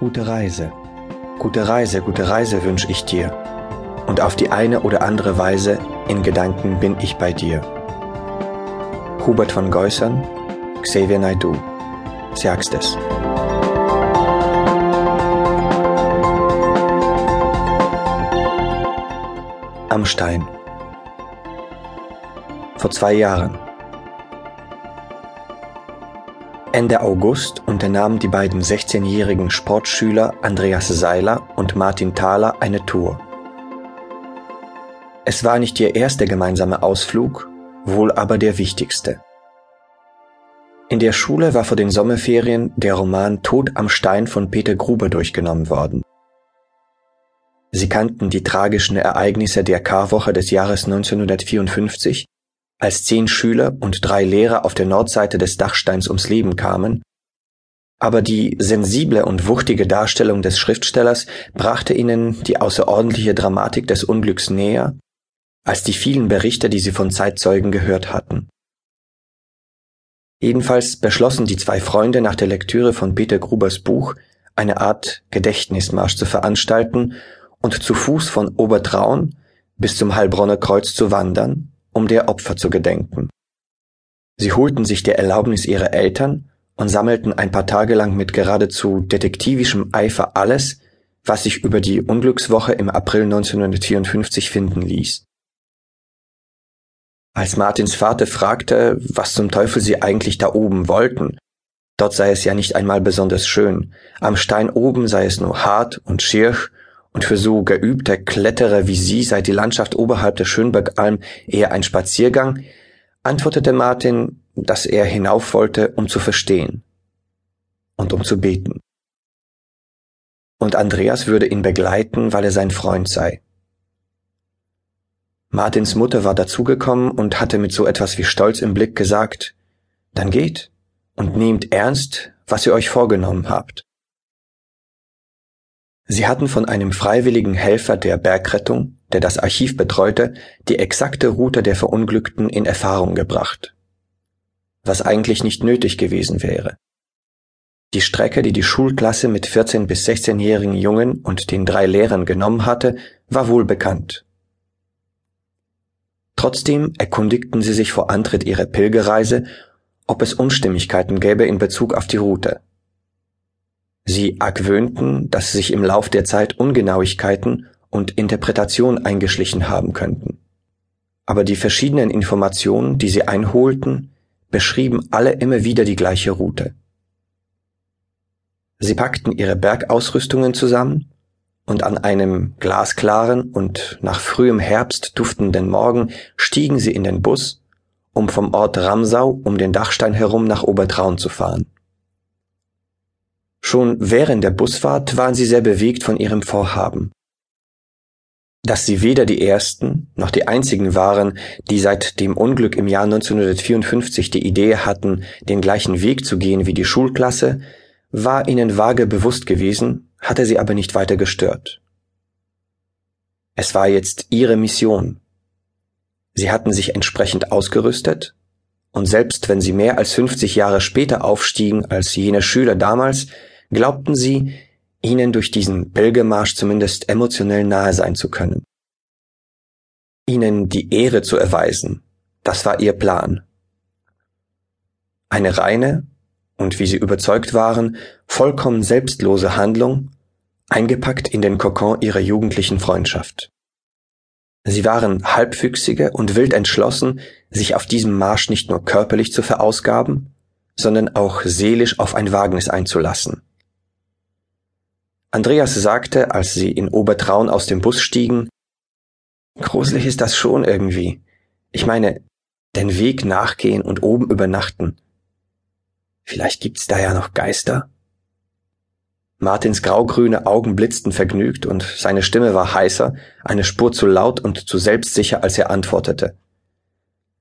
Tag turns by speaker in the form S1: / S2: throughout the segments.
S1: Gute Reise, gute Reise, gute Reise wünsch ich dir. Und auf die eine oder andere Weise in Gedanken bin ich bei dir. Hubert von Geusern, Xavier Naidoo. Sagst es. Am Stein. Vor zwei Jahren. Ende August unternahmen die beiden 16-jährigen Sportschüler Andreas Seiler und Martin Thaler eine Tour. Es war nicht ihr erster gemeinsamer Ausflug, wohl aber der wichtigste. In der Schule war vor den Sommerferien der Roman Tod am Stein von Peter Gruber durchgenommen worden. Sie kannten die tragischen Ereignisse der Karwoche des Jahres 1954 als zehn Schüler und drei Lehrer auf der Nordseite des Dachsteins ums Leben kamen, aber die sensible und wuchtige Darstellung des Schriftstellers brachte ihnen die außerordentliche Dramatik des Unglücks näher als die vielen Berichte, die sie von Zeitzeugen gehört hatten. Jedenfalls beschlossen die zwei Freunde nach der Lektüre von Peter Grubers Buch eine Art Gedächtnismarsch zu veranstalten und zu Fuß von Obertraun bis zum Heilbronner Kreuz zu wandern, um der Opfer zu gedenken. Sie holten sich der Erlaubnis ihrer Eltern und sammelten ein paar Tage lang mit geradezu detektivischem Eifer alles, was sich über die Unglückswoche im April 1954 finden ließ. Als Martins Vater fragte, was zum Teufel sie eigentlich da oben wollten, dort sei es ja nicht einmal besonders schön, am Stein oben sei es nur hart und schier und für so geübte Kletterer wie Sie sei die Landschaft oberhalb der Schönbergalm eher ein Spaziergang, antwortete Martin, dass er hinauf wollte, um zu verstehen und um zu beten. Und Andreas würde ihn begleiten, weil er sein Freund sei. Martins Mutter war dazugekommen und hatte mit so etwas wie Stolz im Blick gesagt, dann geht und nehmt ernst, was ihr euch vorgenommen habt. Sie hatten von einem freiwilligen Helfer der Bergrettung, der das Archiv betreute, die exakte Route der Verunglückten in Erfahrung gebracht. Was eigentlich nicht nötig gewesen wäre. Die Strecke, die die Schulklasse mit 14 bis 16-jährigen Jungen und den drei Lehrern genommen hatte, war wohl bekannt. Trotzdem erkundigten sie sich vor Antritt ihrer Pilgerreise, ob es Unstimmigkeiten gäbe in Bezug auf die Route. Sie argwöhnten, dass sich im Lauf der Zeit Ungenauigkeiten und Interpretation eingeschlichen haben könnten. Aber die verschiedenen Informationen, die sie einholten, beschrieben alle immer wieder die gleiche Route. Sie packten ihre Bergausrüstungen zusammen und an einem glasklaren und nach frühem Herbst duftenden Morgen stiegen sie in den Bus, um vom Ort Ramsau um den Dachstein herum nach Obertraun zu fahren. Schon während der Busfahrt waren sie sehr bewegt von ihrem Vorhaben. Dass sie weder die ersten noch die einzigen waren, die seit dem Unglück im Jahr 1954 die Idee hatten, den gleichen Weg zu gehen wie die Schulklasse, war ihnen vage bewusst gewesen, hatte sie aber nicht weiter gestört. Es war jetzt ihre Mission. Sie hatten sich entsprechend ausgerüstet, und selbst wenn sie mehr als 50 Jahre später aufstiegen als jene Schüler damals, glaubten sie, ihnen durch diesen Pilgermarsch zumindest emotionell nahe sein zu können. Ihnen die Ehre zu erweisen, das war ihr Plan. Eine reine und wie sie überzeugt waren, vollkommen selbstlose Handlung, eingepackt in den Kokon ihrer jugendlichen Freundschaft. Sie waren halbfüchsige und wild entschlossen, sich auf diesem Marsch nicht nur körperlich zu verausgaben, sondern auch seelisch auf ein Wagnis einzulassen. Andreas sagte, als sie in Obertraun aus dem Bus stiegen, Gruselig ist das schon irgendwie. Ich meine, den Weg nachgehen und oben übernachten. Vielleicht gibt's da ja noch Geister? Martins graugrüne Augen blitzten vergnügt und seine Stimme war heißer, eine Spur zu laut und zu selbstsicher, als er antwortete.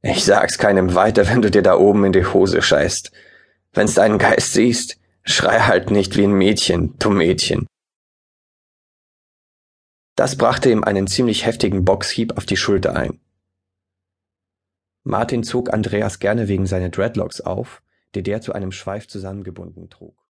S1: Ich sag's keinem weiter, wenn du dir da oben in die Hose scheißt. Wenn's einen Geist siehst, schrei halt nicht wie ein Mädchen, du Mädchen. Das brachte ihm einen ziemlich heftigen Boxhieb auf die Schulter ein. Martin zog Andreas gerne wegen seiner Dreadlocks auf, die der zu einem Schweif zusammengebunden trug